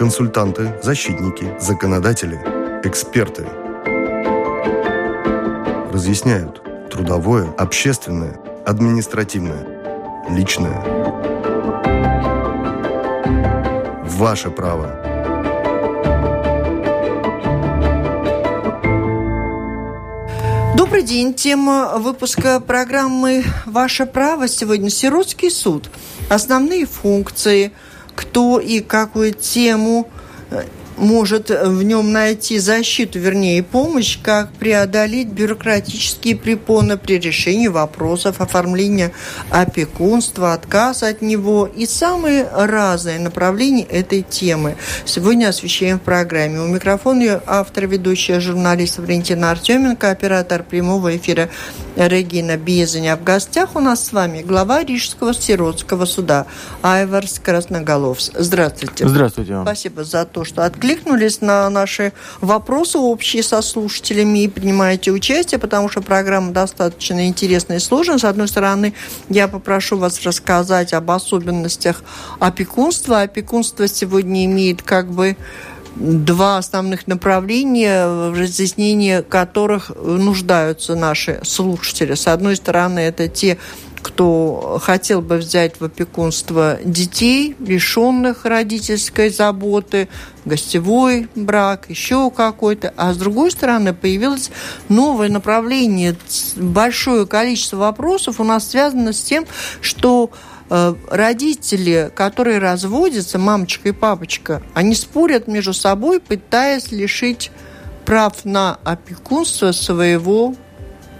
Консультанты, защитники, законодатели, эксперты. Разъясняют трудовое, общественное, административное, личное. Ваше право. Добрый день. Тема выпуска программы «Ваше право» сегодня «Сиротский суд». Основные функции, кто и какую тему э, может в нем найти защиту, вернее, помощь, как преодолеть бюрократические препоны при решении вопросов оформления опекунства, отказ от него и самые разные направления этой темы. Сегодня освещаем в программе. У микрофона автор, ведущая журналист Валентина Артеменко, оператор прямого эфира Регина Безеня. В гостях у нас с вами глава Рижского сиротского суда Айварс Красноголовс. Здравствуйте. Здравствуйте. Спасибо за то, что откликнулись откликнулись на наши вопросы общие со слушателями и принимаете участие, потому что программа достаточно интересная и сложная. С одной стороны, я попрошу вас рассказать об особенностях опекунства. Опекунство сегодня имеет как бы два основных направления, в разъяснении которых нуждаются наши слушатели. С одной стороны, это те кто хотел бы взять в опекунство детей, лишенных родительской заботы, гостевой брак, еще какой-то. А с другой стороны, появилось новое направление. Большое количество вопросов у нас связано с тем, что э, родители, которые разводятся, мамочка и папочка, они спорят между собой, пытаясь лишить прав на опекунство своего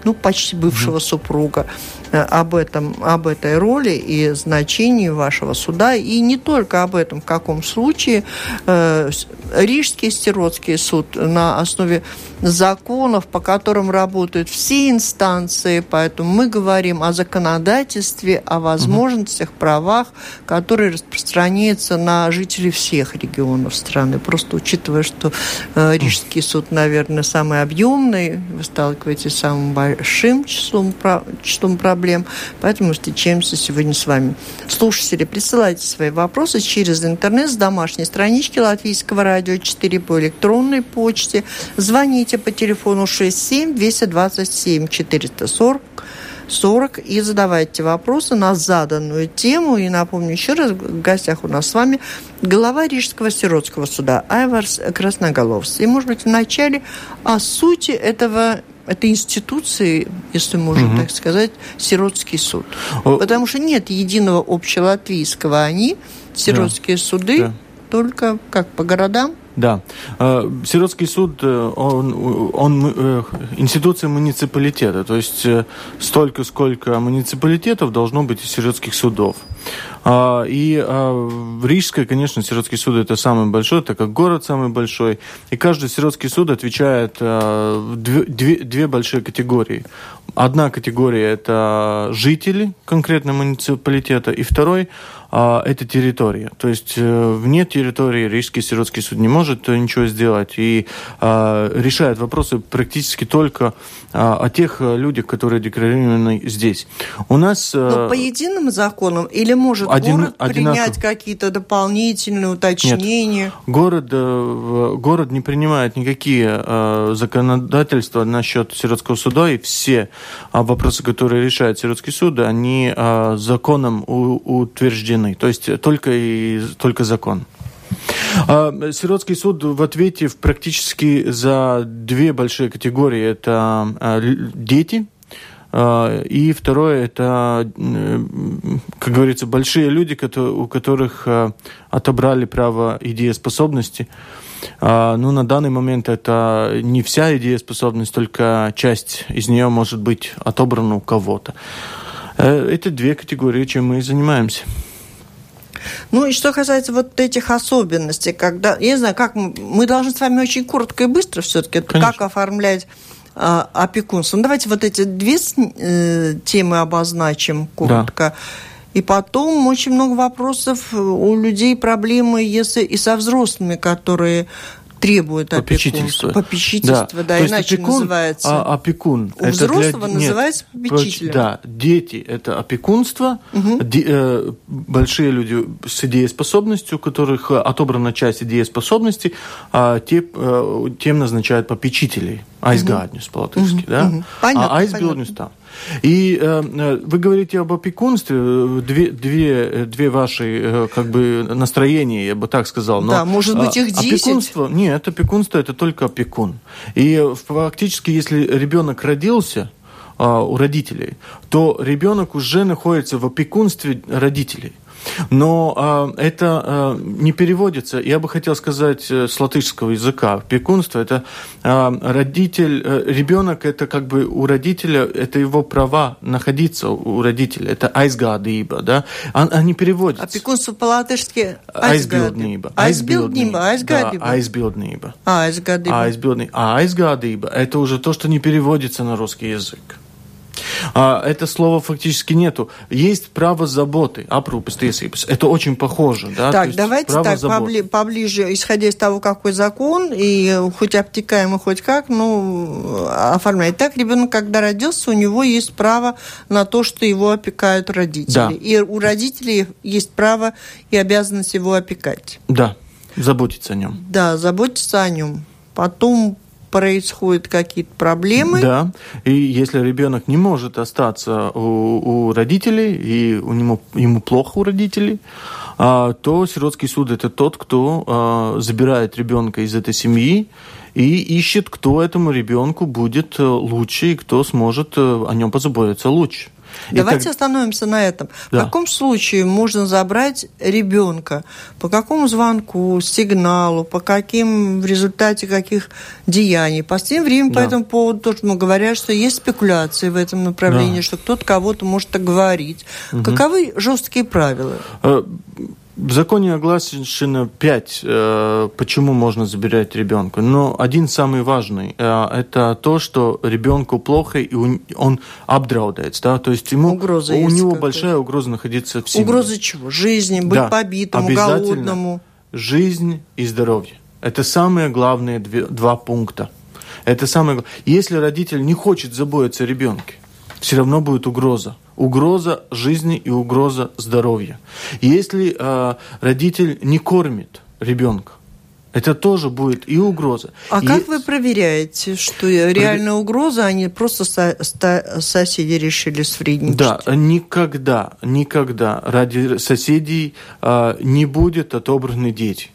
ну, почти бывшего mm-hmm. супруга. Э, об, этом, об этой роли и значении вашего суда, и не только об этом, в каком случае э, Рижский сиротский суд на основе законов, по которым работают все инстанции, поэтому мы говорим о законодательстве, о возможностях, правах, которые распространяются на жителей всех регионов страны. Просто учитывая, что э, Рижский суд, наверное, самый объемный, вы сталкиваетесь с самым большим числом, числом проблем, проблем. Поэтому встречаемся сегодня с вами. Слушатели, присылайте свои вопросы через интернет с домашней странички Латвийского радио 4 по электронной почте. Звоните по телефону 67 227 440 40 и задавайте вопросы на заданную тему. И напомню еще раз, в гостях у нас с вами глава Рижского сиротского суда Айварс Красноголовс. И, может быть, вначале о сути этого этой институции, если можно угу. так сказать, сиротский суд. О... Потому что нет единого общелатвийского, они, сиротские да. суды, да. только как по городам. Да. Э, сиротский суд, э, он, он э, институция муниципалитета, то есть столько, сколько муниципалитетов должно быть и сиротских судов. А, и а, Рижская, конечно, сиротский суд это самый большой, так как город самый большой. И каждый сиротский суд отвечает а, две, две, две большие категории. Одна категория это жители конкретно муниципалитета, и второй это территория. То есть вне территории Рижский сиротский суд не может ничего сделать и решает вопросы практически только о тех людях, которые декларированы здесь. У нас... Но по единым законам или может один, город одинаково. принять какие-то дополнительные уточнения? Нет. Город, э, город не принимает никакие э, законодательства насчет сиротского суда, и все э, вопросы, которые решает сиротский суд, они э, законом у, утверждены. То есть только, и, только закон. А, сиротский суд в ответе практически за две большие категории. Это э, дети, а, и второе, это, как говорится, большие люди, у которых а, отобрали право и дееспособности. А, ну, на данный момент это не вся идееспособность, только часть из нее может быть отобрана у кого-то. Э, это две категории, чем мы и занимаемся. Ну и что касается вот этих особенностей, когда, я не знаю, как мы, мы должны с вами очень коротко и быстро все-таки, как оформлять а, опекунство. Ну, давайте вот эти две э, темы обозначим коротко. Да. И потом очень много вопросов у людей, проблемы, если и со взрослыми, которые требует попечительство. Попечительство, да, да То иначе опекун, называется. А, опекун. У взрослого для... называется попечителем. Да, дети – это опекунство, угу. де, э, большие люди с дееспособностью, у которых отобрана часть дееспособности, а те, э, тем назначают попечителей. Айсгаднюс угу. по-латышски, угу. да? Угу. Понятно, а айсбилднюс там. И э, э, вы говорите об опекунстве, две, две, две ваши э, как бы настроения, я бы так сказал. Но, да, может быть, их 10. Опекунство, нет, опекунство это только опекун. И фактически, если ребенок родился, у родителей, то ребенок уже находится в опекунстве родителей. Но э, это э, не переводится. Я бы хотел сказать э, с латышского языка. Пекунство это э, родитель, э, ребенок это как бы у родителя, это его права находиться у родителя. Это айсгадыба, да? Он, они переводятся. Опекунство по-латышски айсбилднība. Айсбилднība, айсгадыба. Да, айсбилднība. А, айсгадыба. Айсбилднība. А айсгадыба это уже то, что не переводится на русский язык. А, это слова фактически нету. Есть право заботы, aprūpes tiesības. Это очень похоже. Да? Так, давайте так, побли, поближе, исходя из того, какой закон, и хоть обтекаемо, хоть как, ну, оформлять. Так, ребенок, когда родился, у него есть право на то, что его опекают родители. Да. И у родителей есть право и обязанность его опекать. Да, заботиться о нем. Да, заботиться о нем. Потом происходят какие-то проблемы. Да, и если ребенок не может остаться у, у родителей, и у него, ему плохо у родителей, а, то сиротский суд это тот, кто а, забирает ребенка из этой семьи и ищет, кто этому ребенку будет э, лучше и кто сможет э, о нем позаботиться лучше. Давайте так... остановимся на этом. Да. В каком случае можно забрать ребенка? По какому звонку, сигналу, по каким, в результате каких деяний? В последнее время да. по этому поводу тоже говорят, что есть спекуляции в этом направлении, да. что кто-то кого-то может оговорить. Угу. Каковы жесткие правила? В законе оглашено пять, э, почему можно забирать ребенка. Но один самый важный э, это то, что ребенку плохо и он обдраудается, да, то есть ему угроза у него большая угроза находиться в семье. Угроза чего? Жизни, быть да, побитому, голодному. Жизнь и здоровье. Это самые главные две, два пункта. Это самое. Если родитель не хочет заботиться о ребенке, все равно будет угроза угроза жизни и угроза здоровья. Если э, родитель не кормит ребенка, это тоже будет и угроза. А и... как вы проверяете, что реальная угроза, а не просто со соседи решили свредничать? Да, никогда, никогда ради соседей э, не будет отобраны дети.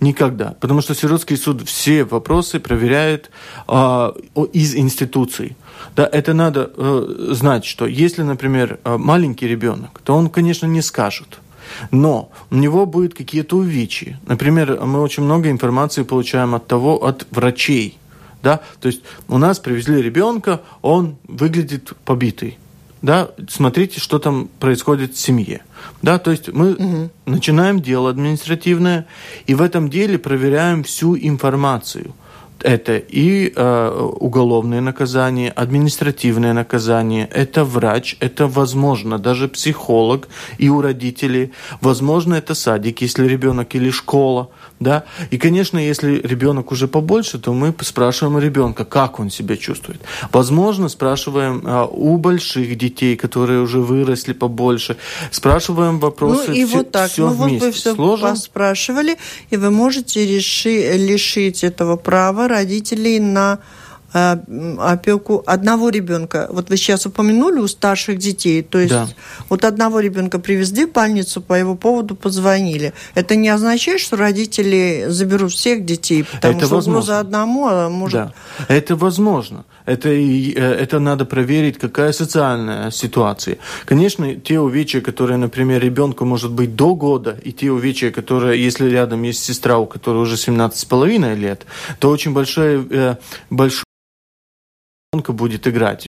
Никогда. Потому что сиротский суд все вопросы проверяет э, из институций. Да, это надо э, знать, что если, например, э, маленький ребенок, то он, конечно, не скажет. Но у него будут какие-то увечья. Например, мы очень много информации получаем от того, от врачей. Да? То есть у нас привезли ребенка, он выглядит побитый. Да? Смотрите, что там происходит в семье. Да? То есть мы угу. начинаем дело административное, и в этом деле проверяем всю информацию – это и э, уголовное наказание, административное наказание, это врач, это, возможно, даже психолог и у родителей, возможно, это садик, если ребенок или школа, да. И, конечно, если ребенок уже побольше, то мы спрашиваем у ребенка, как он себя чувствует. Возможно, спрашиваем э, у больших детей, которые уже выросли побольше, спрашиваем вопросы. Ну и все, вот так, все ну вместе. вот вы все Сложно? спрашивали, и вы можете реши, лишить этого права родителей на опеку одного ребенка. Вот вы сейчас упомянули у старших детей, то есть да. вот одного ребенка привезли в больницу, по его поводу позвонили. Это не означает, что родители заберут всех детей, потому это что возможно. угроза одному а может... Да, это возможно. Это, э, это надо проверить, какая социальная ситуация. Конечно, те увечья, которые, например, ребенку может быть до года, и те увечья, которые, если рядом есть сестра, у которой уже 17,5 лет, то очень большое, э, большое будет играть.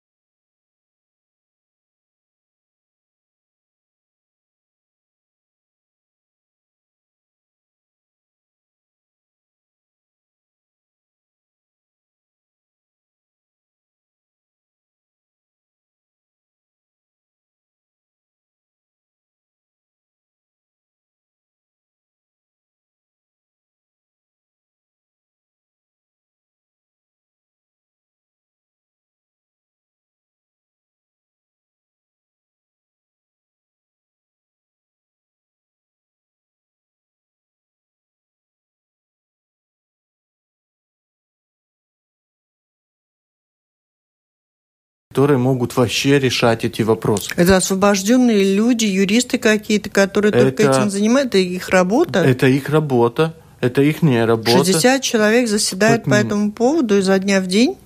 Которые могут вообще решать эти вопросы. Это освобожденные люди, юристы какие-то, которые это, только этим занимаются, это их работа? Это их работа, это их не работа. 60 человек заседают по этому поводу изо дня в день?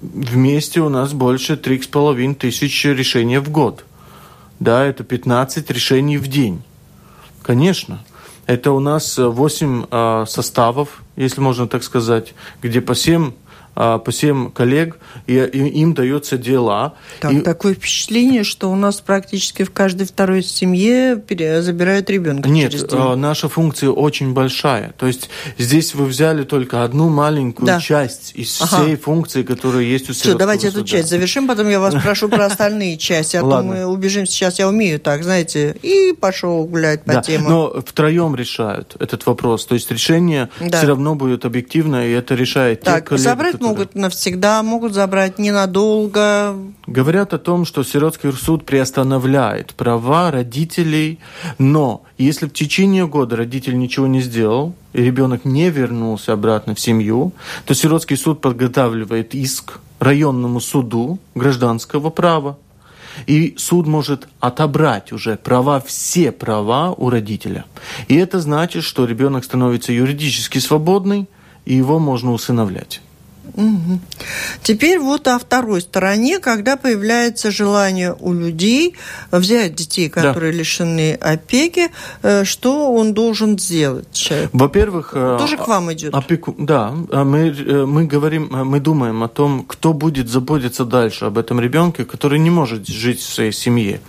Вместе у нас больше 3,5 тысяч решений в год. Да, это 15 решений в день. Конечно. Это у нас 8 э, а, составов, если можно так сказать, где по 7 а, по всем коллег, и, им даются дела. Так, и... Такое впечатление, что у нас практически в каждой второй семье забирают ребенка Нет, через день. А, наша функция очень большая. То есть здесь вы взяли только одну маленькую да. часть из ага. всей функции, которая есть у Все, давайте суда. эту часть завершим, потом я вас прошу про остальные части, а то мы убежим сейчас, я умею так, знаете, и пошел гулять по темам. Но втроем решают этот вопрос. То есть решение все равно будет объективно, и это решает так, те коллеги, могут навсегда, могут забрать ненадолго. Говорят о том, что сиротский суд приостанавливает права родителей, но если в течение года родитель ничего не сделал, и ребенок не вернулся обратно в семью, то сиротский суд подготавливает иск районному суду гражданского права, и суд может отобрать уже права, все права у родителя. И это значит, что ребенок становится юридически свободный, и его можно усыновлять. Угу. Теперь вот о второй стороне, когда появляется желание у людей взять детей, которые да. лишены опеки, э, что он должен сделать? Во-первых, э, тоже к вам идет. Опеку... Да, а мы э, мы говорим, мы думаем о том, кто будет заботиться дальше об этом ребенке, который не может жить в своей семье.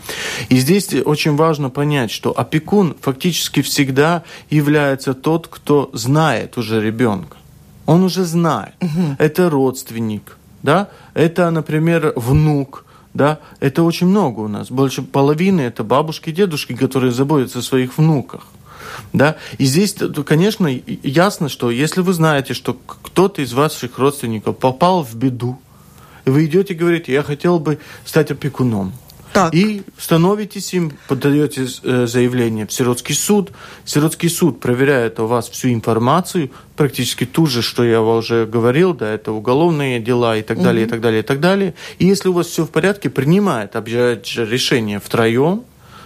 И здесь очень важно понять, что опекун фактически всегда является тот, кто знает уже ребенка он уже знает. Угу. Это родственник, да, это, например, внук, да, это очень много у нас. Больше половины это бабушки и дедушки, которые заботятся о своих внуках. Да? И здесь, конечно, ясно, что если вы знаете, что кто-то из ваших родственников попал в беду, и вы идете и говорите, я хотел бы стать опекуном, так. И становитесь им, подаете э, заявление в сиротский суд. Сиротский суд проверяет у вас всю информацию, практически ту же, что я уже говорил, да, это уголовные дела и так далее, угу. и так далее, и так далее. И если у вас все в порядке, принимает же решение втроем,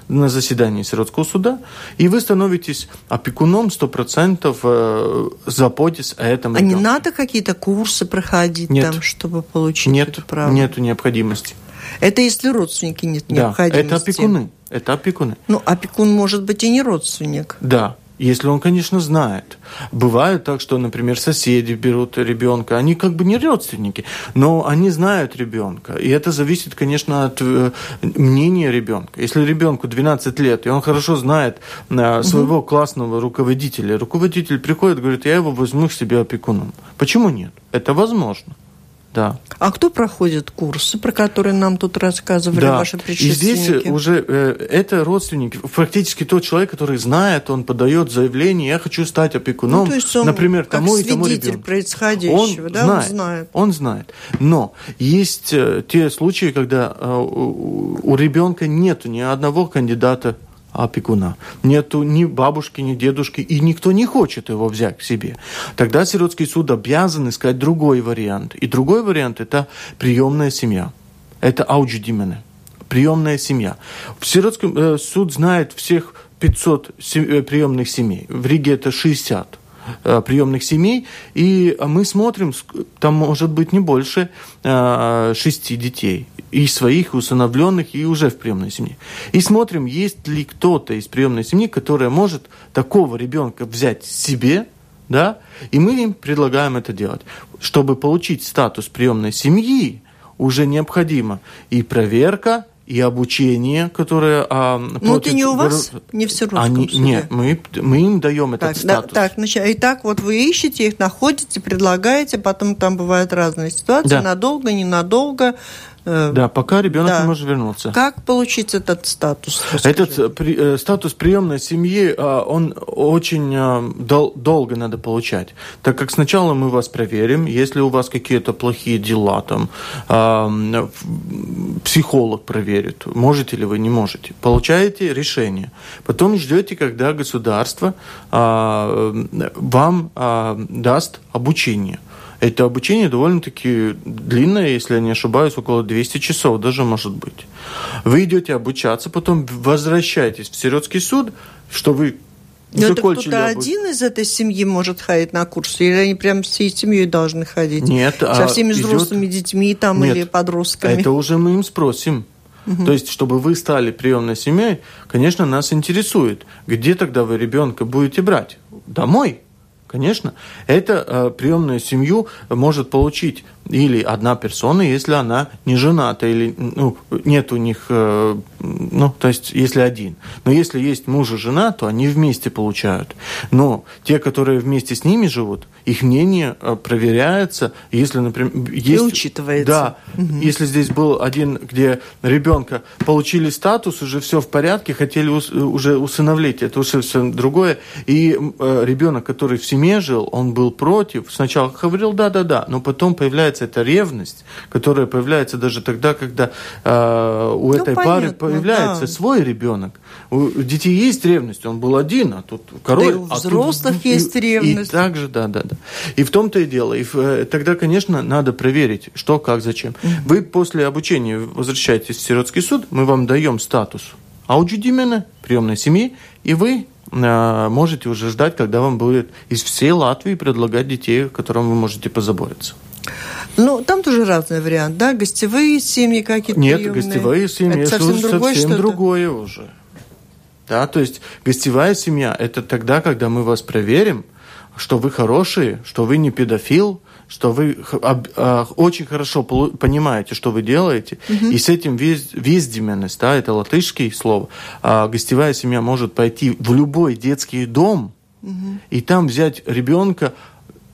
на заседании сиротского суда, и вы становитесь опекуном 100% э, заботясь о этом А ребенке. не надо какие-то курсы проходить нет. там, чтобы получить нет, это право? Нет необходимости. Это если родственники нет да, необходимости. это опекуны. Это опекуны. Ну, опекун может быть и не родственник. Да, если он, конечно, знает. Бывает так, что, например, соседи берут ребенка, они как бы не родственники, но они знают ребенка. И это зависит, конечно, от э, мнения ребенка. Если ребенку 12 лет, и он хорошо знает э, своего угу. классного руководителя, руководитель приходит и говорит, я его возьму к себе опекуном. Почему нет? Это возможно. Да. А кто проходит курсы, про которые нам тут рассказывали да. ваши предшественники? И здесь уже э, это родственники, фактически тот человек, который знает, он подает заявление, я хочу стать опекуном, ну, то есть он например, тому и тому ребенку. происходящего, он да, знает, он знает. Он знает. Но есть э, те случаи, когда э, у, у ребенка нет ни одного кандидата опекуна. Нету ни бабушки, ни дедушки, и никто не хочет его взять к себе. Тогда сиротский суд обязан искать другой вариант. И другой вариант – это приемная семья. Это аудждимене, приемная семья. В сиротском э, суд знает всех 500 сем, э, приемных семей. В Риге это 60 э, приемных семей, и мы смотрим, там может быть не больше э, шести детей и своих усыновленных, и уже в приемной семье. И смотрим, есть ли кто-то из приемной семьи, которая может такого ребенка взять себе, да, и мы им предлагаем это делать. Чтобы получить статус приемной семьи, уже необходима и проверка, и обучение, которое... А, ну, это не у вас, не в Свердловском Они, суде? Нет, мы, мы им даем этот так, статус. Да, так, значит, и так вот вы ищете их, находите, предлагаете, потом там бывают разные ситуации, да. надолго, ненадолго, да, пока ребенок да. не может вернуться. Как получить этот статус? Расскажи. Этот э, при, э, статус приемной семьи, он очень дол, долго надо получать, так как сначала мы вас проверим, если у вас какие-то плохие дела, там психолог проверит, можете ли вы, не можете. Получаете решение. Потом ждете, когда государство вам даст обучение. Это обучение довольно-таки длинное, если я не ошибаюсь, около 200 часов даже может быть. Вы идете обучаться, потом возвращаетесь в сиротский суд, что вы но это кто-то один из этой семьи может ходить на курсы, или они прям всей семьей должны ходить? Нет. Со а всеми взрослыми идет... детьми там Нет, или подростками? Это уже мы им спросим. Угу. То есть, чтобы вы стали приемной семьей, конечно, нас интересует, где тогда вы ребенка будете брать? Домой? Конечно. Это э, приемную семью может получить или одна персона, если она не жената, или ну, нет у них, э, ну, то есть, если один. Но если есть муж и жена, то они вместе получают. Но те, которые вместе с ними живут, их мнение э, проверяется, если, например, есть... И учитывается. Да. Угу. Если здесь был один, где ребенка получили статус, уже все в порядке, хотели ус, уже усыновлять, это уже все другое, и э, ребенок, который в семье жил, он был против, сначала говорил да-да-да, но потом появляется эта ревность, которая появляется даже тогда, когда э, у ну, этой понятно, пары появляется да. свой ребенок. У детей есть ревность, он был один, а тут король. Да у а взрослых тут, есть и, ревность. И так же, да, да, да. И в том-то и дело. И в, тогда, конечно, надо проверить, что, как, зачем. Вы после обучения возвращаетесь в сиротский суд, мы вам даем статус аудиодимена, приемной семьи, и вы э, можете уже ждать, когда вам будет из всей Латвии предлагать детей, о которых вы можете позаботиться. Ну, там тоже разный вариант, да? Гостевые семьи какие-то Нет, приемные. гостевые семьи это совсем, другое, совсем другое уже. Да, то есть гостевая семья – это тогда, когда мы вас проверим, что вы хорошие, что вы не педофил, что вы а, очень хорошо понимаете, что вы делаете, угу. и с этим вез, вездеменность, да, это латышское слово, а гостевая семья может пойти в любой детский дом угу. и там взять ребенка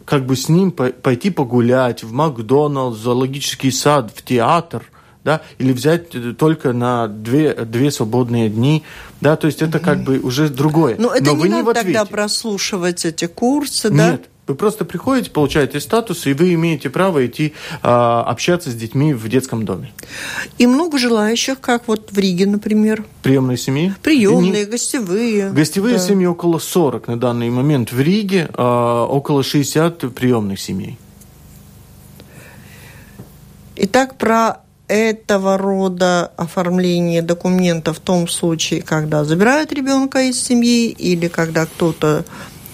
как бы с ним пойти погулять в Макдоналдс, в зоологический сад, в театр, да, или взять только на две, две свободные дни, да, то есть это как бы уже другое. Но это Но не вы надо не тогда прослушивать эти курсы, да? Нет, вы просто приходите, получаете статус, и вы имеете право идти а, общаться с детьми в детском доме. И много желающих, как вот в Риге, например. Приемные семьи? Приемные, Не... гостевые. Гостевые да. семьи около 40 на данный момент. В Риге а, около 60 приемных семей. Итак, про этого рода оформление документов в том случае, когда забирают ребенка из семьи или когда кто-то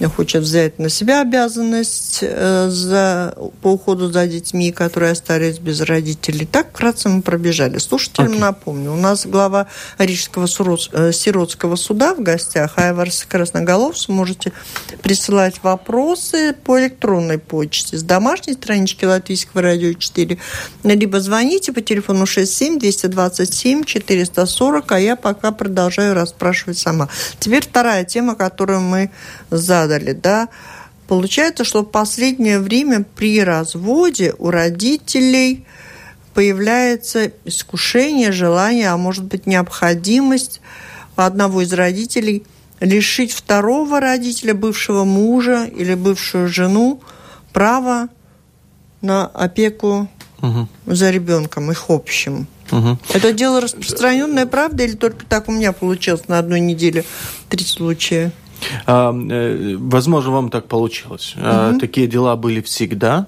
хочет взять на себя обязанность э, за, по уходу за детьми, которые остались без родителей. Так вкратце мы пробежали. Слушателям okay. напомню, у нас глава Рижского э, сиротского суда в гостях Айварс Красноголов. Можете присылать вопросы по электронной почте с домашней странички Латвийского радио 4, либо звоните по телефону 67 227 440, а я пока продолжаю расспрашивать сама. Теперь вторая тема, которую мы задали задали, да, получается, что в последнее время при разводе у родителей появляется искушение, желание, а может быть необходимость одного из родителей лишить второго родителя, бывшего мужа или бывшую жену права на опеку угу. за ребенком, их общим. Угу. Это дело распространенное, правда, или только так у меня получилось на одной неделе три случая? А, э, возможно, вам так получилось. Угу. Такие дела были всегда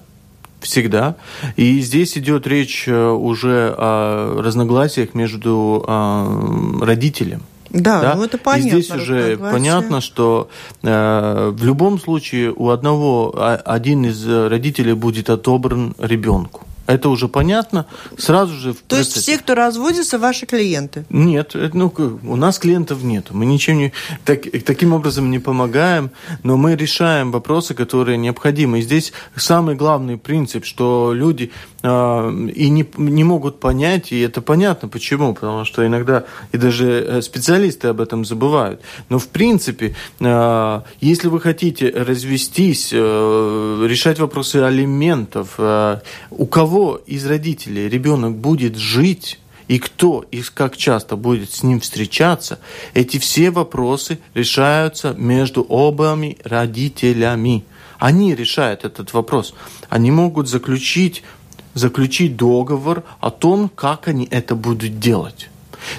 всегда. И здесь идет речь э, уже о разногласиях между а, родителем. Да, да? Ну это понятно. И здесь уже понятно, что э, в любом случае у одного один из родителей будет отобран ребенку. Это уже понятно. Сразу же... В То есть все, кто разводится, ваши клиенты? Нет, ну, у нас клиентов нет. Мы ничем не... Так, таким образом не помогаем, но мы решаем вопросы, которые необходимы. И здесь самый главный принцип, что люди э, и не, не могут понять, и это понятно почему, потому что иногда и даже э, специалисты об этом забывают. Но в принципе, э, если вы хотите развестись, э, решать вопросы алиментов, э, у кого из родителей ребенок будет жить, и кто и как часто будет с ним встречаться, эти все вопросы решаются между обоими родителями. Они решают этот вопрос. Они могут заключить, заключить договор о том, как они это будут делать.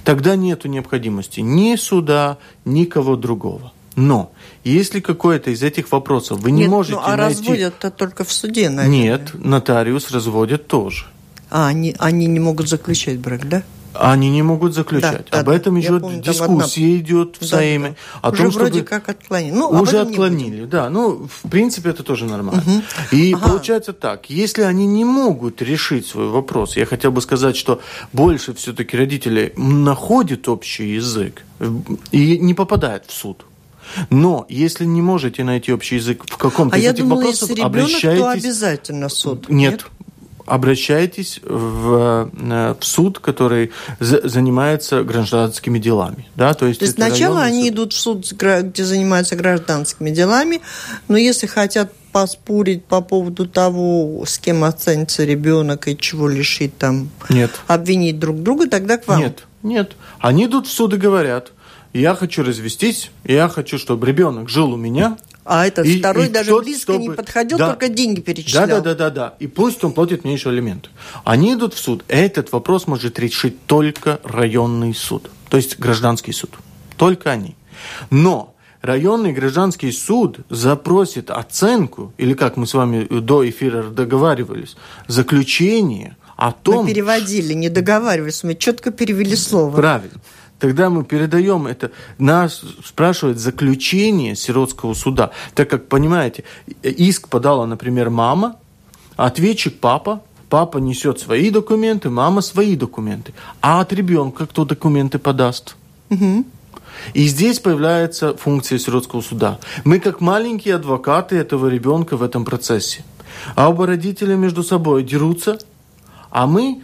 Тогда нет необходимости ни суда, ни кого другого. Но если какой-то из этих вопросов вы не Нет, можете ну, а найти... разводят-то только в суде, наверное. Нет, нотариус разводит тоже. А, они, они не могут заключать брак, да? Они не могут заключать. Да, об да, этом идет помню, дискуссия одна- идет в Да, Сейме. да. О Уже том, вроде чтобы... как отклонили. Ну, Уже отклонили, да. Ну, в принципе, это тоже нормально. И Ага. получается так, если они не могут решить свой вопрос, я хотел бы сказать, что больше все-таки родители находят общий язык и не попадают в суд. Но если не можете найти общий язык в каком-то А из я этих думала, вопросов, если ребенок, то обращайтесь... обязательно суд. Нет. Обращайтесь в, э, в суд, который за- занимается гражданскими делами. Да? То есть, То есть сначала они суд. идут в суд, где занимаются гражданскими делами, но если хотят поспорить по поводу того, с кем оценится ребенок и чего лишить там, Нет. обвинить друг друга, тогда к вам. Нет, нет. Они идут в суд и говорят, я хочу развестись, я хочу, чтобы ребенок жил у меня. А этот И- второй и даже тот, близко не чтобы- подходил, Да. только деньги перечислял. Да, да, да, да, да. И пусть он платит мне еще алименты. Они идут в суд. Этот вопрос может решить только районный суд, то есть гражданский суд. Только они. Но районный гражданский суд запросит оценку, или как мы с вами до эфира договаривались, заключение о том, Мы переводили, не договаривались, мы четко перевели слово. Правильно. Тогда мы передаем это. Нас спрашивают заключение сиротского суда. Так как, понимаете, иск подала, например, мама, ответчик папа, папа несет свои документы, мама свои документы. А от ребенка кто документы подаст? И здесь появляется функция сиротского суда. Мы как маленькие адвокаты этого ребенка в этом процессе. А оба родителя между собой дерутся, а мы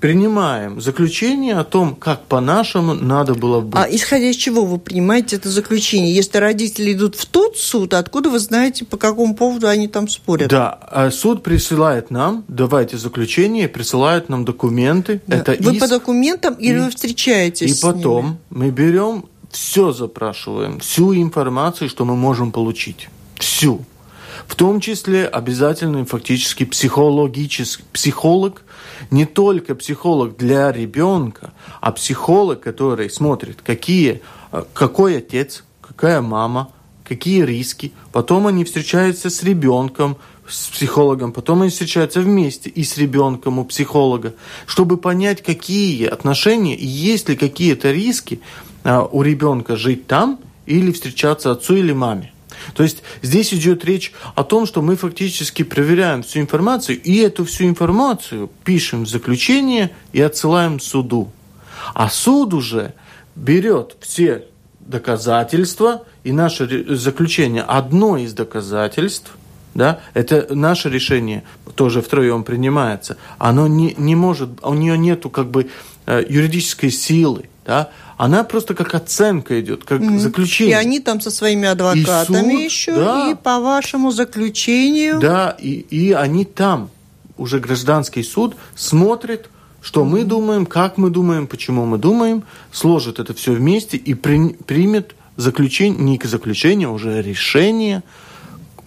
принимаем заключение о том, как по-нашему надо было быть. А исходя из чего вы принимаете это заключение? Если родители идут в тот суд, откуда вы знаете, по какому поводу они там спорят? Да, а суд присылает нам, давайте заключение, присылает нам документы. Да. Это вы иск. по документам или вы встречаетесь И с потом ними? мы берем все запрашиваем, всю информацию, что мы можем получить. Всю. В том числе обязательно фактически психологический психолог, не только психолог для ребенка, а психолог, который смотрит, какие, э, какой отец, какая мама, какие риски. Потом они встречаются с ребенком, с психологом, потом они встречаются вместе и с ребенком у психолога, чтобы понять, какие отношения и есть ли какие-то риски а, у ребенка жить там или встречаться отцу или маме. То есть здесь идет речь о том, что мы фактически проверяем всю информацию, и эту всю информацию пишем в заключение и отсылаем суду. А суд уже берет все доказательства, и наше заключение одно из доказательств, да, это наше решение тоже втроем принимается, оно не, не может, у нее нету как бы э, юридической силы, да, она просто как оценка идет, как И заключение. они там со своими адвокатами суд, еще, да. и по вашему заключению... Да, и, и они там, уже гражданский суд, смотрит, что мы думаем, как мы думаем, почему мы думаем, сложит это все вместе и при- примет заключение, не заключение, а уже решение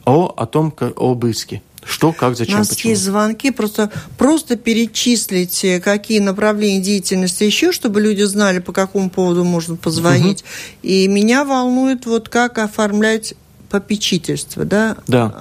о, о том, как, об иске. Что, как, У зачем, нас почему. есть звонки, просто, просто перечислить, э, какие направления деятельности еще, чтобы люди знали, по какому поводу можно позвонить. И меня волнует, вот как оформлять попечительство, да? Да.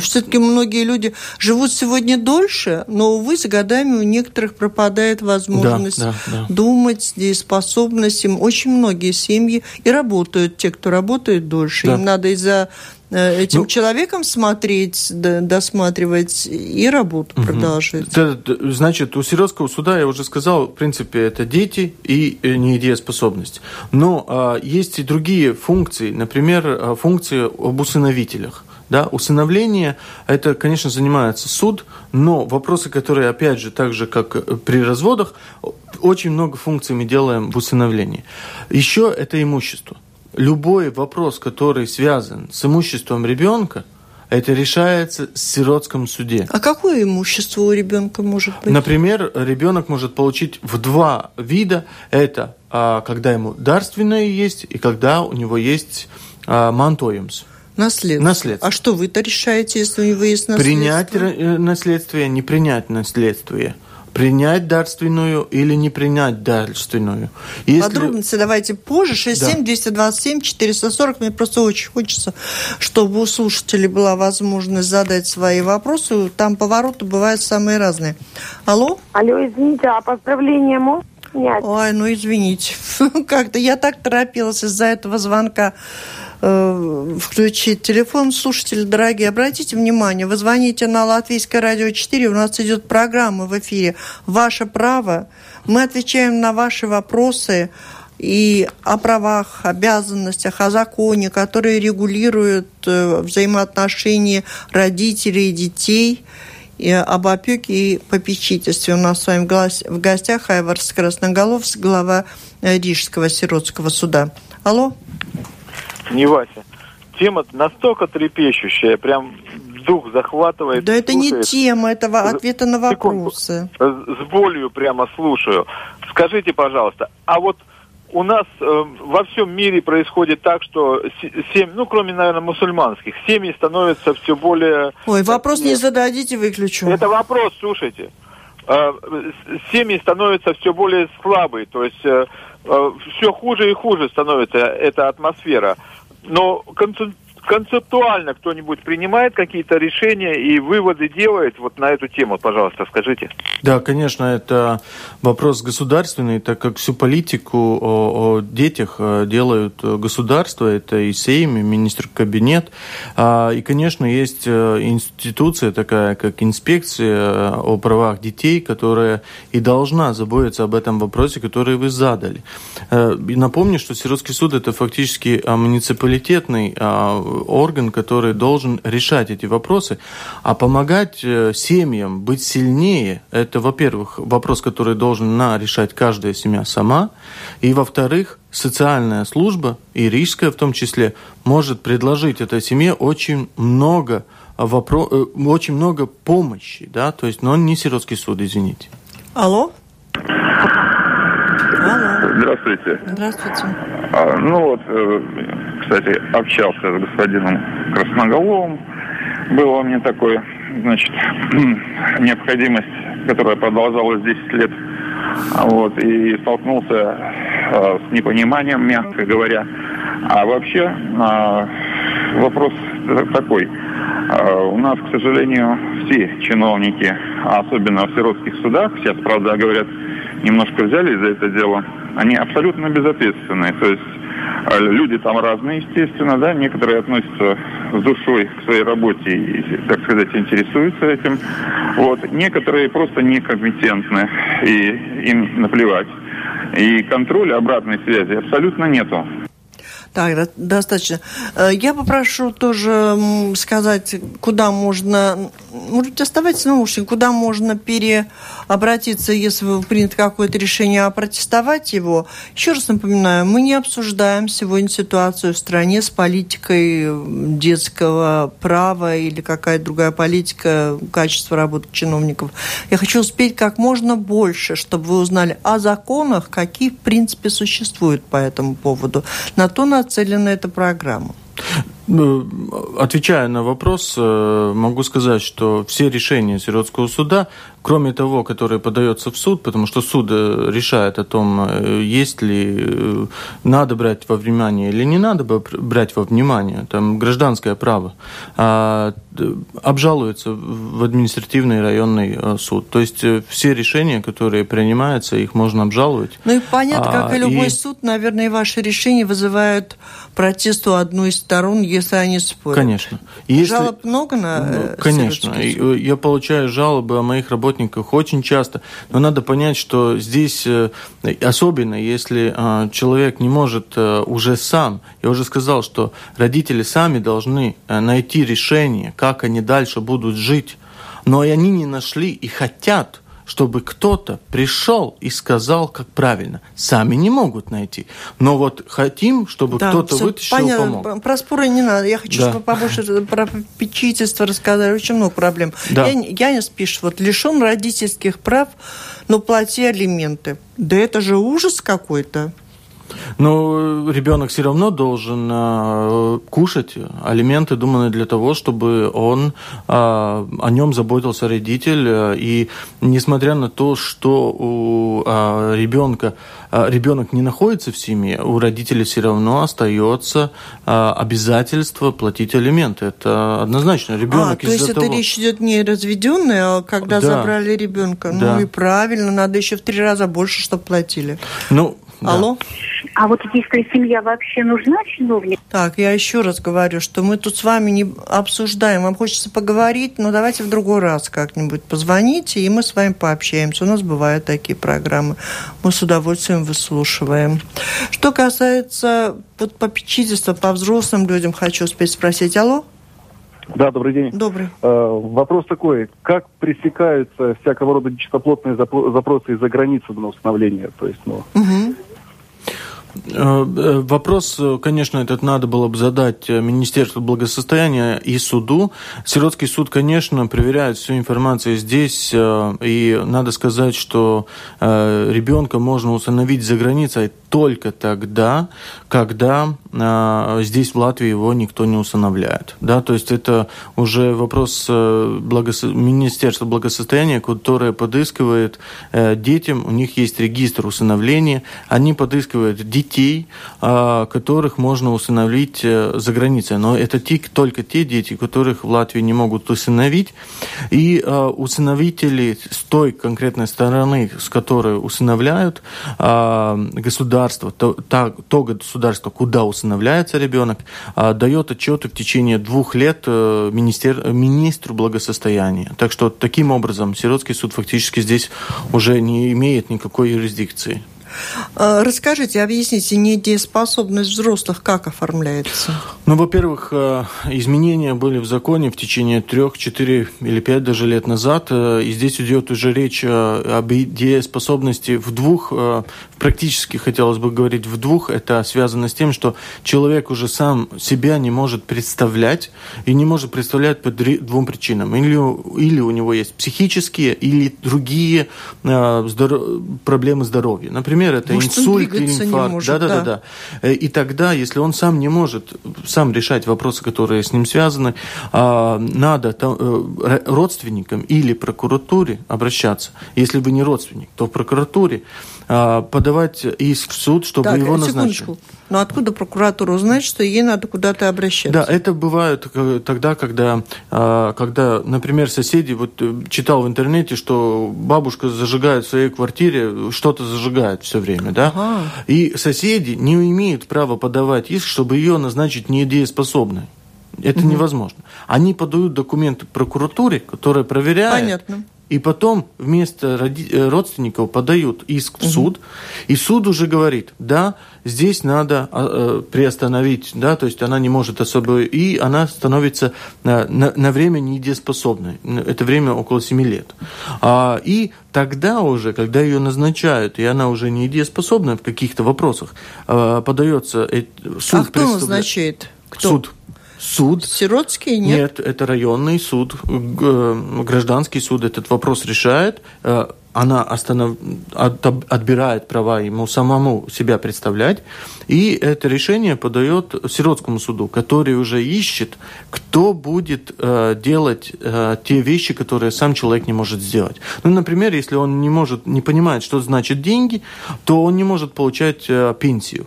Все-таки многие люди живут сегодня дольше, но, увы, с годами у некоторых пропадает возможность Да, да, да. думать, дееспособность. Им очень многие семьи и работают, те, кто работает дольше. Да. Им надо из-за э, этим Ну- человеком смотреть, досматривать и работу продолжать. Это, д- значит, у сиротского суда, я уже сказал, в принципе, это дети и э, недееспособность. Но а, есть и другие функции, например, а, функции об усыновителях. Да, усыновление, это, конечно, занимается суд, но вопросы, которые, опять же, так же, как э, при разводах, очень много функций мы делаем в усыновлении. Еще это имущество. Любой вопрос, который связан с имуществом ребенка, это решается в сиротском суде. А какое имущество у ребенка может быть? Например, ребенок может получить в два вида. Это а, когда ему дарственное есть и когда у него есть а, мантоемс. Наследство. Наследство. А что вы-то решаете, если у него есть наследство? Принять э, наследствие, не принять наследствие. Принять дарственную или не принять дарственную. Если... Подробности давайте позже. 67-227-440. Мне просто очень хочется, чтобы у слушателей была возможность задать свои вопросы. Там повороты бывают самые разные. Алло? Алло, извините, а поздравления можно? Нет. Ой, ну извините. Как-то я так торопилась из-за этого звонка э, включить телефон. Слушатели дорогие, обратите внимание, вы звоните на Латвийское радио 4, у нас идет программа в эфире «Ваше право». Мы отвечаем на ваши вопросы и о правах, обязанностях, о законе, которые регулируют э, взаимоотношения родителей и детей – и об опеке и попечительстве. У нас с вами в гостях Айварс Красноголовс, глава Рижского сиротского суда. Алло? Не Вася. Тема настолько трепещущая, прям дух захватывает. Да это слушает. не тема, это ответы на вопросы. Секунду. С болью прямо слушаю. Скажите, пожалуйста, а вот у нас э, во всем мире происходит так, что семь, ну, кроме, наверное, мусульманских, семьи становятся все более... Ой, вопрос не зададите, выключу. Это вопрос, слушайте. Э, семьи становятся все более слабые, то есть э, э, все хуже и хуже становится эта атмосфера. Но концептуально кто-нибудь принимает какие-то решения и выводы делает вот на эту тему, пожалуйста, скажите. Да, конечно, это вопрос государственный, так как всю политику о, о детях э, делают государство, это и Сейм, и министр кабинет. А, и, конечно, есть э, институция такая, как инспекция о правах детей, которая и должна заботиться об этом вопросе, который вы задали. Э, и напомню, что Сиротский суд это фактически муниципалитетный а, орган, который должен решать эти вопросы. А помогать э, семьям быть сильнее, это, во-первых, вопрос, который должен на решать каждая семья сама. И, во-вторых, социальная служба, и рижская в том числе, может предложить этой семье очень много вопро... Э, очень много помощи, да, то есть, но не сиротский суд, извините. Алло? Алло. Здравствуйте. Здравствуйте. А, ну вот, э, кстати, общался с господином Красноголовым. Было у меня такое, значит, необходимость, которая продолжалась 10 лет. Вот, и столкнулся э, с непониманием, мягко говоря. А вообще э, вопрос такой. Э, у нас, к сожалению, все чиновники, особенно в сиротских судах, сейчас, правда, говорят, немножко взяли за это дело, они абсолютно безответственные. То есть а люди там разные, естественно, да, некоторые относятся с душой к своей работе и, так сказать, интересуются этим. Вот. Некоторые просто некомпетентны и им наплевать. И контроля обратной связи абсолютно нету. Так, достаточно. Э, я попрошу тоже сказать, куда можно, может быть, оставайтесь наушник, куда можно переобратиться, если принято какое-то решение опротестовать его. Еще раз напоминаю, мы не обсуждаем сегодня ситуацию в стране с политикой детского права или какая-то другая политика, качества работы чиновников. Я хочу успеть как можно больше, чтобы вы узнали о законах, какие, в принципе, существуют по этому поводу. На то, на нацелена эта программа? Отвечая на вопрос, э, могу сказать, что все решения сиротского суда, кроме того, которое подается в суд, потому что суд э, решает о том, э, есть ли надо брать во внимание или не надо брать во внимание, там гражданское право, а, обжалуется в административный районный суд. То есть все решения, которые принимаются, их можно обжаловать. Ну и понятно, как и а, любой и... суд, наверное, ваши решения вызывают протест у одной из сторон, если они спорят. Конечно. Если... Жалоб много на ну, э, Конечно. Э, я получаю жалобы о моих работниках очень часто. Но надо понять, что здесь, э, особенно если человек не может уже сам, я уже сказал, что родители сами должны найти решение, как они дальше будут жить. Но они не нашли и хотят чтобы кто-то пришел и сказал, как правильно. Сами не могут найти. Но вот хотим, чтобы да, кто-то вытащил, понятно. помог. Про споры не надо. Я хочу, да. чтобы побольше про попечительство рассказали. Очень много проблем. Да. Я, Янис пишет, вот лишен родительских прав, но плати алименты. Да это же ужас какой-то. Но ребенок все равно должен э, кушать алименты, думаны для того, чтобы он э, о нем заботился родитель. Э, и несмотря на то, что у э, ребенка э, ребенок не находится в семье, у родителей все равно остается э, обязательство платить алименты. Это однозначно. Ребенок а, то есть того... это речь идет не разведенные, а когда да. забрали ребенка. Да. Ну и правильно, надо еще в три раза больше, чтобы платили. Ну, да. Алло? А вот если семья вообще нужна чиновник? Так, я еще раз говорю, что мы тут с вами не обсуждаем. Вам хочется поговорить, но давайте в другой раз как-нибудь позвоните, и мы с вами пообщаемся. У нас бывают такие программы. Мы с удовольствием выслушиваем. Что касается вот попечительства по взрослым людям, хочу успеть спросить. Алло? Да, добрый день. Добрый. Э, вопрос такой. Как пресекаются всякого рода нечистоплотные запросы из-за границы на установление? То есть, ну, угу. Э, э, вопрос, конечно, этот надо было бы задать Министерству благосостояния и суду. Сиротский суд, конечно, проверяет всю информацию здесь, э, и надо сказать, что ребенка можно установить за границей только тогда, когда здесь в Латвии его никто не устанавливает. Да, то есть это уже вопрос благосо... Министерства благосостояния, которое подыскивает детям, у них есть регистр усыновления, они подыскивают детей, а, которых можно усыновить э, за границей. Но это те, только те дети, которых в Латвии не могут усыновить. И а, усыновители с той конкретной стороны, с которой усыновляют а, государство, то, то государство, куда усыновляется ребенок, дает отчеты в течение двух лет э, министер, министру благосостояния. Так что таким образом сиротский суд фактически здесь уже не имеет никакой юрисдикции. А, расскажите, объясните, недееспособность взрослых как оформляется? Ну, во-первых, э, изменения были в законе в течение трех, четыре или пять даже лет назад, э, и здесь идет уже речь э, об дееспособности в двух, практически хотелось бы говорить в двух, это связано с тем, что человек уже сам себя не может представлять, и не может представлять по двум причинам. Или, или у него есть психические, или другие проблемы здоровья. Например, например, это может, инсульт или инфаркт. Да, да, да, да. И тогда, если он сам не может сам решать вопросы, которые с ним связаны, а, надо э, родственникам или прокуратуре обращаться. Если вы не родственник, то в прокуратуре подавать иск в суд, чтобы так, его назначили. Но откуда прокуратура узнает, что ей надо куда-то обращаться? Да, это бывает тогда, когда, а, когда, например, соседи, вот э, читал в интернете, что бабушка зажигает в своей квартире, что-то зажигает все время, да? Ага. И соседи не имеют права подавать иск, чтобы ее назначить недееспособной. Это угу. невозможно. Они подают документы прокуратуре, которая проверяет. Понятно. И потом вместо э, родственников подают иск в суд, угу. и суд уже говорит, да, здесь надо а, э, приостановить, да, то есть она не может особо, и она становится на, на, на время недееспособной. Это время около 7 лет. А, и тогда уже, когда ее назначают, и она уже не недееспособна в каких-то вопросах, а, подается э, суд. А кто назначает? Кто? Суд суд. Сиротский нет? Нет, это районный суд, гражданский суд этот вопрос решает. Э, она останов... отбирает права ему самому себя представлять, и это решение подает сиротскому суду, который уже ищет, кто будет э, делать э, те вещи, которые сам человек не может сделать. Ну, например, если он не может, не понимает, что значит деньги, то он не может получать э, пенсию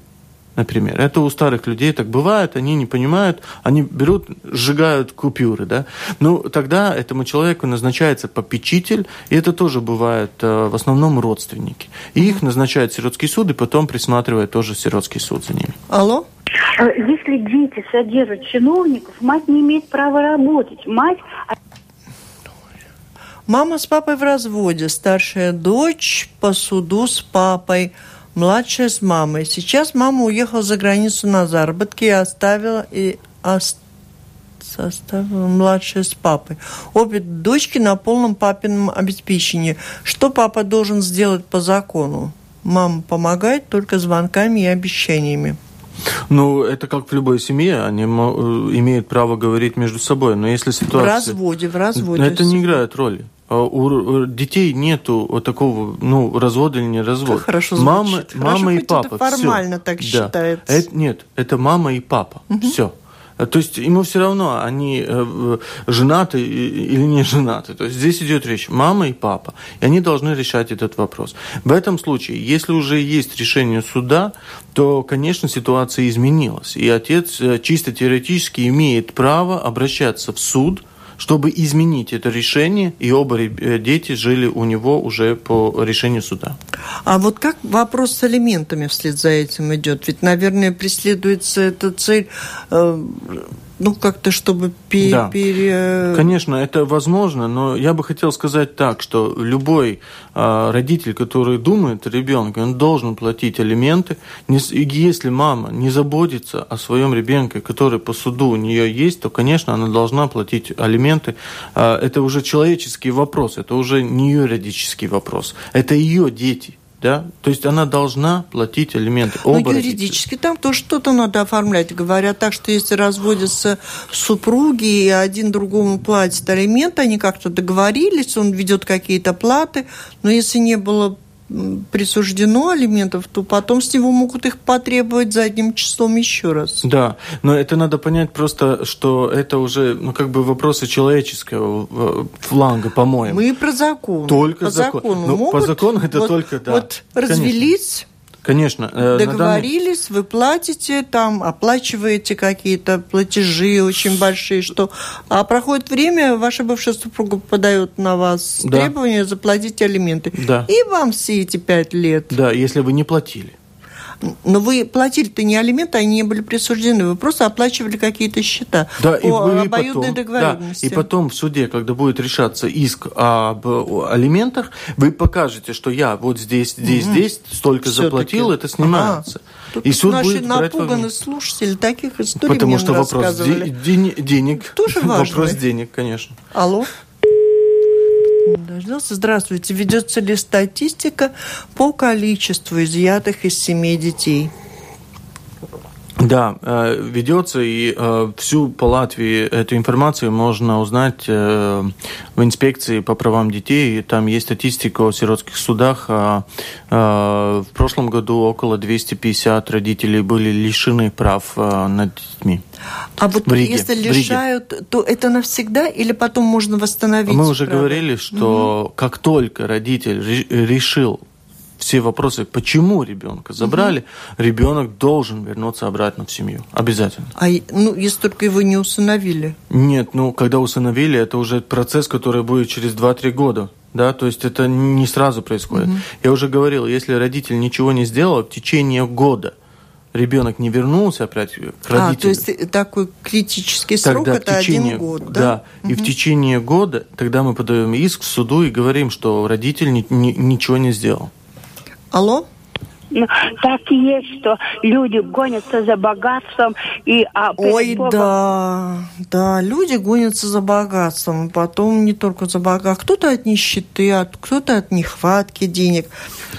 например. Это у старых людей так бывает, они не понимают, они берут, сжигают купюры, да. Ну, тогда этому человеку назначается попечитель, и это тоже бывает э, в основном родственники. И их назначает сиротский суд, и потом присматривает тоже сиротский суд за ними. Алло? Э, если дети содержат чиновников, мать не имеет права работать. Мать Мама с папой в разводе, старшая дочь по суду с папой младшая с мамой. Сейчас мама уехала за границу на заработки и оставила и оставила младшая с папой. Обе дочки на полном папином обеспечении. Что папа должен сделать по закону? Мама помогает только звонками и обещаниями. Ну, это как в любой семье, они э, имеют право говорить между собой, но если ситуация... В разводе, в разводе. Это не играет роли. А у детей нету вот такого, ну, развода или не развода. Как хорошо мама, звучит. мама Хорошо, и хоть папа. это формально всё. так Да. считается. Это, нет, это мама и папа. Все. То есть ему все равно, они э, женаты или не женаты. То есть здесь идет речь мама и папа. И они должны решать этот вопрос. В этом случае, если уже есть решение суда, то, конечно, ситуация изменилась. И отец э, чисто теоретически имеет право обращаться в суд, чтобы изменить это решение, и оба э, дети жили у него уже по решению суда. А вот как вопрос с алиментами вслед за этим идет? Ведь, наверное, преследуется эта цель, э, ну, как-то, чтобы пе- Да. пере... Конечно, это возможно, но я бы хотел сказать так, что любой э, родитель, который думает о ребенке, он должен платить алименты. Не если мама не заботится о своем ребенке, который по суду у нее есть, то, конечно, она должна платить алименты. Э, это уже человеческий вопрос, это уже не юридический вопрос. Это ее дети. Да? То есть она должна платить алименты. Ну, юридически там то что-то надо оформлять. Говорят так, что если разводятся супруги, и один другому платит алименты, они как-то договорились, он ведет какие-то платы, но если не было присуждено алиментов, то потом с него могут их потребовать задним числом еще раз. Да, но это надо понять просто, что это уже, ну, как бы вопросы человеческого э, фланга, по-моему. Мы про закон. Только по закон. закону. Ну, по могут закону это вот- только, да. Вот развелись, Конечно. э, на данный- договорились, вы платите, там оплачиваете какие-то платежи очень большие, что... А проходит время, ваша бывшая супруга подает на вас Да. требование заплатить алименты. Да. И вам все эти пять лет. Да, если вы не платили. Но вы платили-то не алименты, они не были присуждены, вы просто оплачивали какие-то счета Да, и по вы обоюдной потом, да, договоренности. и потом в суде, когда будет решаться иск об алиментах, вы покажете, что я вот здесь, здесь, здесь столько Всё-таки. заплатил, это снимается. Ага. И суд Наши будет напуганные слушатели таких историй Потому мне что вопрос де- дени- денег. Тоже важный. Вопрос денег, конечно. Алло. Дождался. Здравствуйте. Ведется ли статистика по количеству изъятых из семей детей? Да, э, ведется, и э, всю по Латвии эту информацию можно узнать э, в инспекции по правам детей. Там есть статистика о сиротских судах. А, В прошлом году около 250 родителей были лишены прав над детьми. А вот Риге, если лишают, то это навсегда или потом можно восстановить? Мы уже право? говорили, что как только родитель ре- решил все вопросы, почему ребенка забрали, ребенок должен вернуться обратно в семью. Обязательно. А, ну, если только его не усыновили. Нет, ну, когда усыновили, это уже процесс, который будет через 2-3 года. Да, то есть это не сразу происходит. Я уже говорил, если родитель ничего не сделал, в течение года ребенок не вернулся опять к родителю. А, то есть такой критический срок тогда это течение, один год, да? и в течение года тогда мы подаем иск в суду и говорим, что родитель ни- ни- ничего не сделал. Алло? Ну, так и есть, что люди гонятся за богатством и а, Ой, Богом- да, да, люди гонятся за богатством, потом не только за богатством, кто-то от нищеты, от, кто-то от нехватки денег.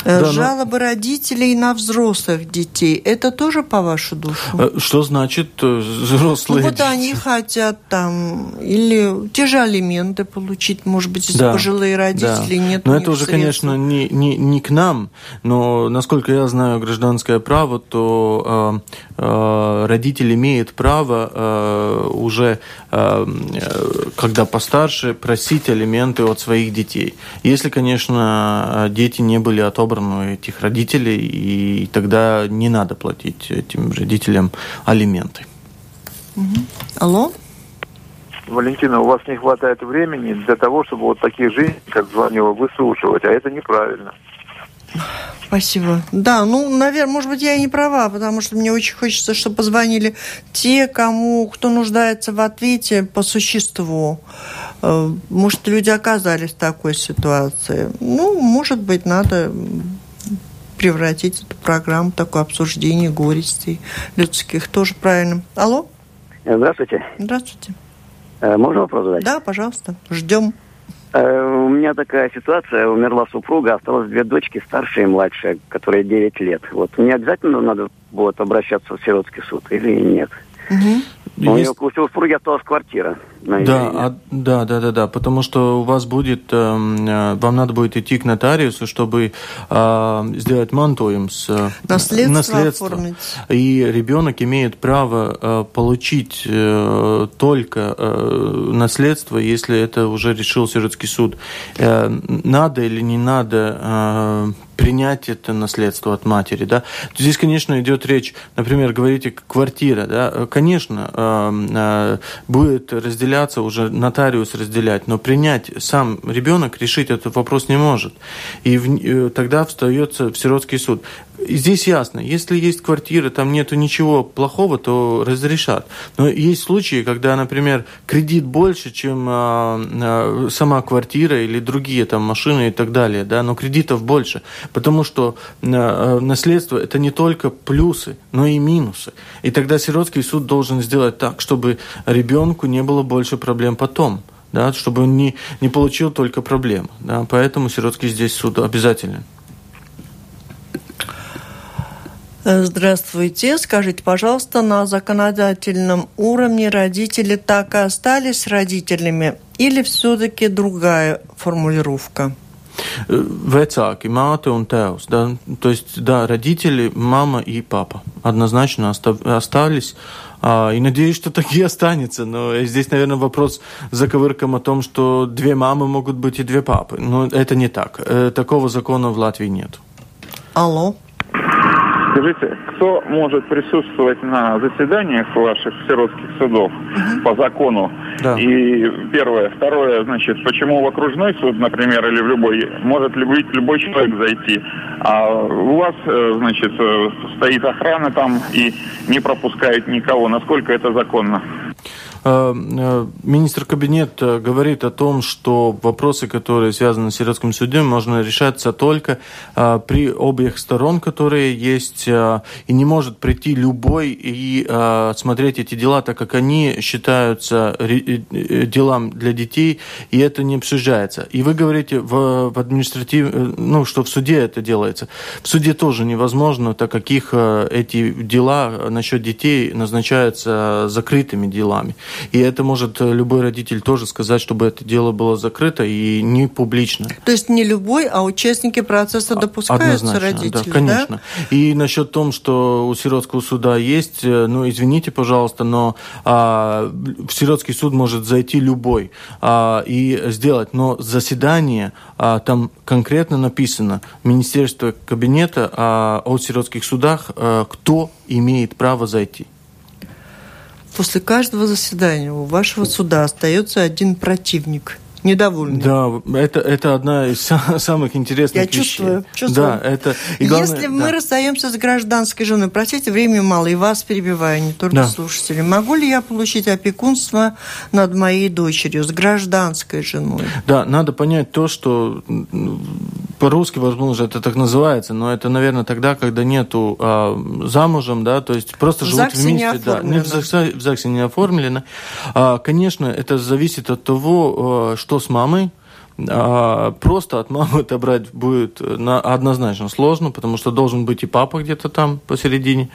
Да, но- Жалобы родителей на взрослых детей, это тоже по вашу душу? Э, Что значит э, Ну взрослые вот дети? они хотят там или те же алименты получить, может быть, если Да, пожилые родители да. нет. Но это уже, средств. конечно, не, не, не к нам, но насколько я знаю гражданское право, то э, э, родитель имеет право э, уже, э, э, когда постарше, просить алименты от своих детей. Если, конечно, дети не были отобраны у этих родителей, и тогда не надо платить этим родителям алименты. Алло? Валентина, у вас не хватает времени для того, чтобы вот таких женщин, как звонила, выслушивать, а это неправильно. Спасибо. Да, ну, наверное, может быть, я и не права, потому что мне очень хочется, чтобы позвонили те, кому, кто нуждается в ответе по существу. Э, Может, люди оказались в такой ситуации. Ну, может быть, надо превратить эту программу в такое обсуждение горестей людских. Тоже правильно. Алло? Здравствуйте. Здравствуйте. Э, Можно вопрос задать? Да, пожалуйста. Ждем. Э, У меня такая ситуация. Умерла супруга, осталось две дочки, старшая и младшая, которые 9 лет. Вот мне обязательно надо будет обращаться в сиротский суд или нет? Мгм. У, нее, Есть- у супруги осталась квартира. на да, а, да, да, да, да, потому что у вас будет, э, вам надо будет идти к нотариусу, чтобы э, сделать мантуем с э, наследство, наследство. Оформить. И ребенок имеет право э, получить э, только э, наследство, если это уже решил сиротский суд. Э, надо или не надо э, принять это наследство от матери, да. Здесь, конечно, идет речь, например, говорите, квартира, да, конечно, э, э, будет разделяться, уже нотариус разделять, но принять сам ребенок, решить этот вопрос не может. И в, э, тогда встается в сиротский суд. И здесь ясно, если есть квартира, там нету ничего плохого, то разрешат. Но есть случаи, когда, например, кредит больше, чем а, а, сама квартира или другие там машины и так далее, да, но кредитов больше, потому что а, наследство это не только плюсы, но и минусы. И тогда сиротский суд должен сделать так, чтобы ребенку не было больше проблем потом да, чтобы он не, не получил только проблем. Да, поэтому сиротский здесь суд обязателен. Э, здравствуйте. Скажите, пожалуйста, на законодательном уровне родители так и остались родителями или все-таки другая формулировка? Э, вecāki, māte un tēvs. Да? То есть, да, родители, мама и папа однозначно остались. А, и надеюсь, что так и останется. Но здесь, наверное, вопрос за ковырком о том, что две мамы могут быть и две папы. Но это не так. Э, такого закона в Латвии нет. Алло. Скажите, кто может присутствовать на заседаниях ваших сиротских судов угу. по закону? Да. И первое. Второе, значит, почему в окружной суд, например, или в любой, может любой, любой человек зайти, а у вас, э, значит, э, стоит охрана там и не пропускает никого. Насколько это законно? Э, э, министр кабинета говорит о том, что вопросы, которые связаны с сиротским судом, можно решаться только э, при обеих сторон, которые есть, и не может прийти любой и смотреть эти дела, так как они считаются делам для детей, и это не обсуждается. И вы говорите в, в административ, ну, что в суде это делается. В суде тоже невозможно, так как их эти дела насчет детей назначаются закрытыми делами. И это может э, любой родитель тоже сказать, чтобы это дело было закрыто и не публично. То есть не любой, а участники процесса а, допускаются Однозначно, родители, да? Конечно. Да? И насчет том, что у сиротского суда есть, э, ну, извините, пожалуйста, но а, в сиротский суд может зайти любой а, и сделать, но заседание а, там конкретно написано Министерство кабинета а, о сиротских судах, а, кто имеет право зайти после каждого заседания у вашего суда остается один противник – недовольны. Да, это, это одна из самых интересных Я вещей. чувствую, чувствую. Да, это... И главное, Если да. мы расстаемся с гражданской женой, простите, времени мало, и вас перебиваю, не только да. слушатели, могу ли я получить опекунство над моей дочерью с гражданской женой? Да, надо понять то, что по-русски, возможно, это так называется, но это, наверное, тогда, когда нету а, замужем, да, то есть просто в живут вместе, да, не в, ЗАГСе, в ЗАГСе не оформлено. А, конечно, это зависит от того, а, что с мамой, просто от мамы отобрать будет на, однозначно сложно, потому что должен быть и папа где-то там посередине.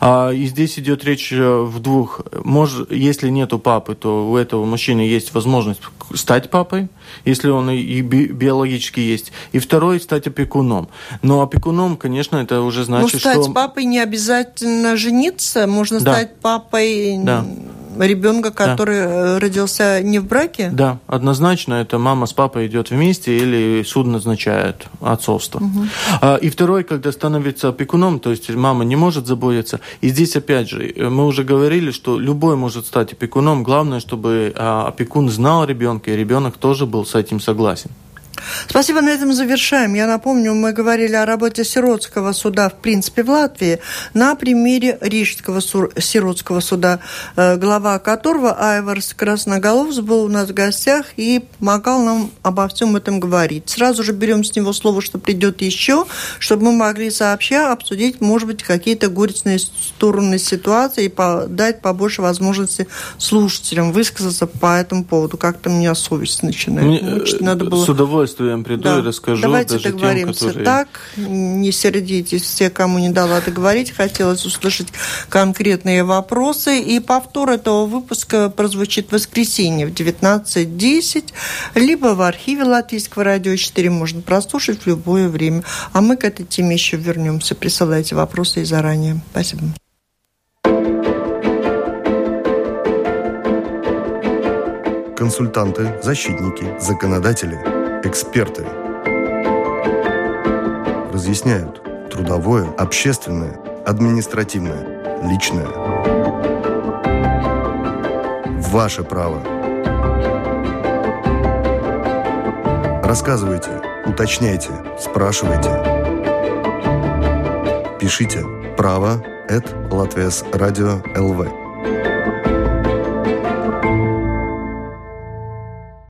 А, и здесь идет речь э, в двух. Может, если нету папы, то у этого мужчины есть возможность стать папой, если он и, биологически есть. И второй стать опекуном. Но опекуном, конечно, это уже значит, что... Ну, стать папой не обязательно жениться, можно да. стать папой... Да ребенка, который да. родился не в браке? Да, однозначно это мама с папой идет вместе или суд назначает отцовство. Угу. И второй, когда становится опекуном, то есть мама не может заботиться. И здесь опять же, мы уже говорили, что любой может стать опекуном. Главное, чтобы а, опекун знал ребенка, и ребенок тоже был с этим согласен. Спасибо, на этом завершаем. Я напомню, мы говорили о работе сиротского суда, в принципе, в Латвии, на примере Рижского сиротского суда, э, глава которого Айварс Красноголовс был у нас в гостях и помогал нам обо всем этом говорить. Сразу же берем с него слово, что придет еще, чтобы мы могли сообща обсудить, может быть, какие-то горестные стороны ситуации и дать побольше возможности слушателям высказаться по этому поводу. Как-то у меня совесть начинает. Мне, Значит, надо было... С удовольствием удовольствием приду да. и расскажу Давайте даже договоримся тем, которые... так, не сердитесь все, кому не дала договорить. Хотелось услышать конкретные вопросы. И повтор этого выпуска прозвучит в воскресенье в 19.10, либо в архиве Латвийского радио 4 можно прослушать в любое время. А мы к этой теме еще вернемся. Присылайте вопросы и заранее. Спасибо. Консультанты, защитники, законодатели, эксперты разъясняют трудовое, общественное, административное, личное. Ваше право. Рассказывайте, уточняйте, спрашивайте. Пишите право at Латвес Радио.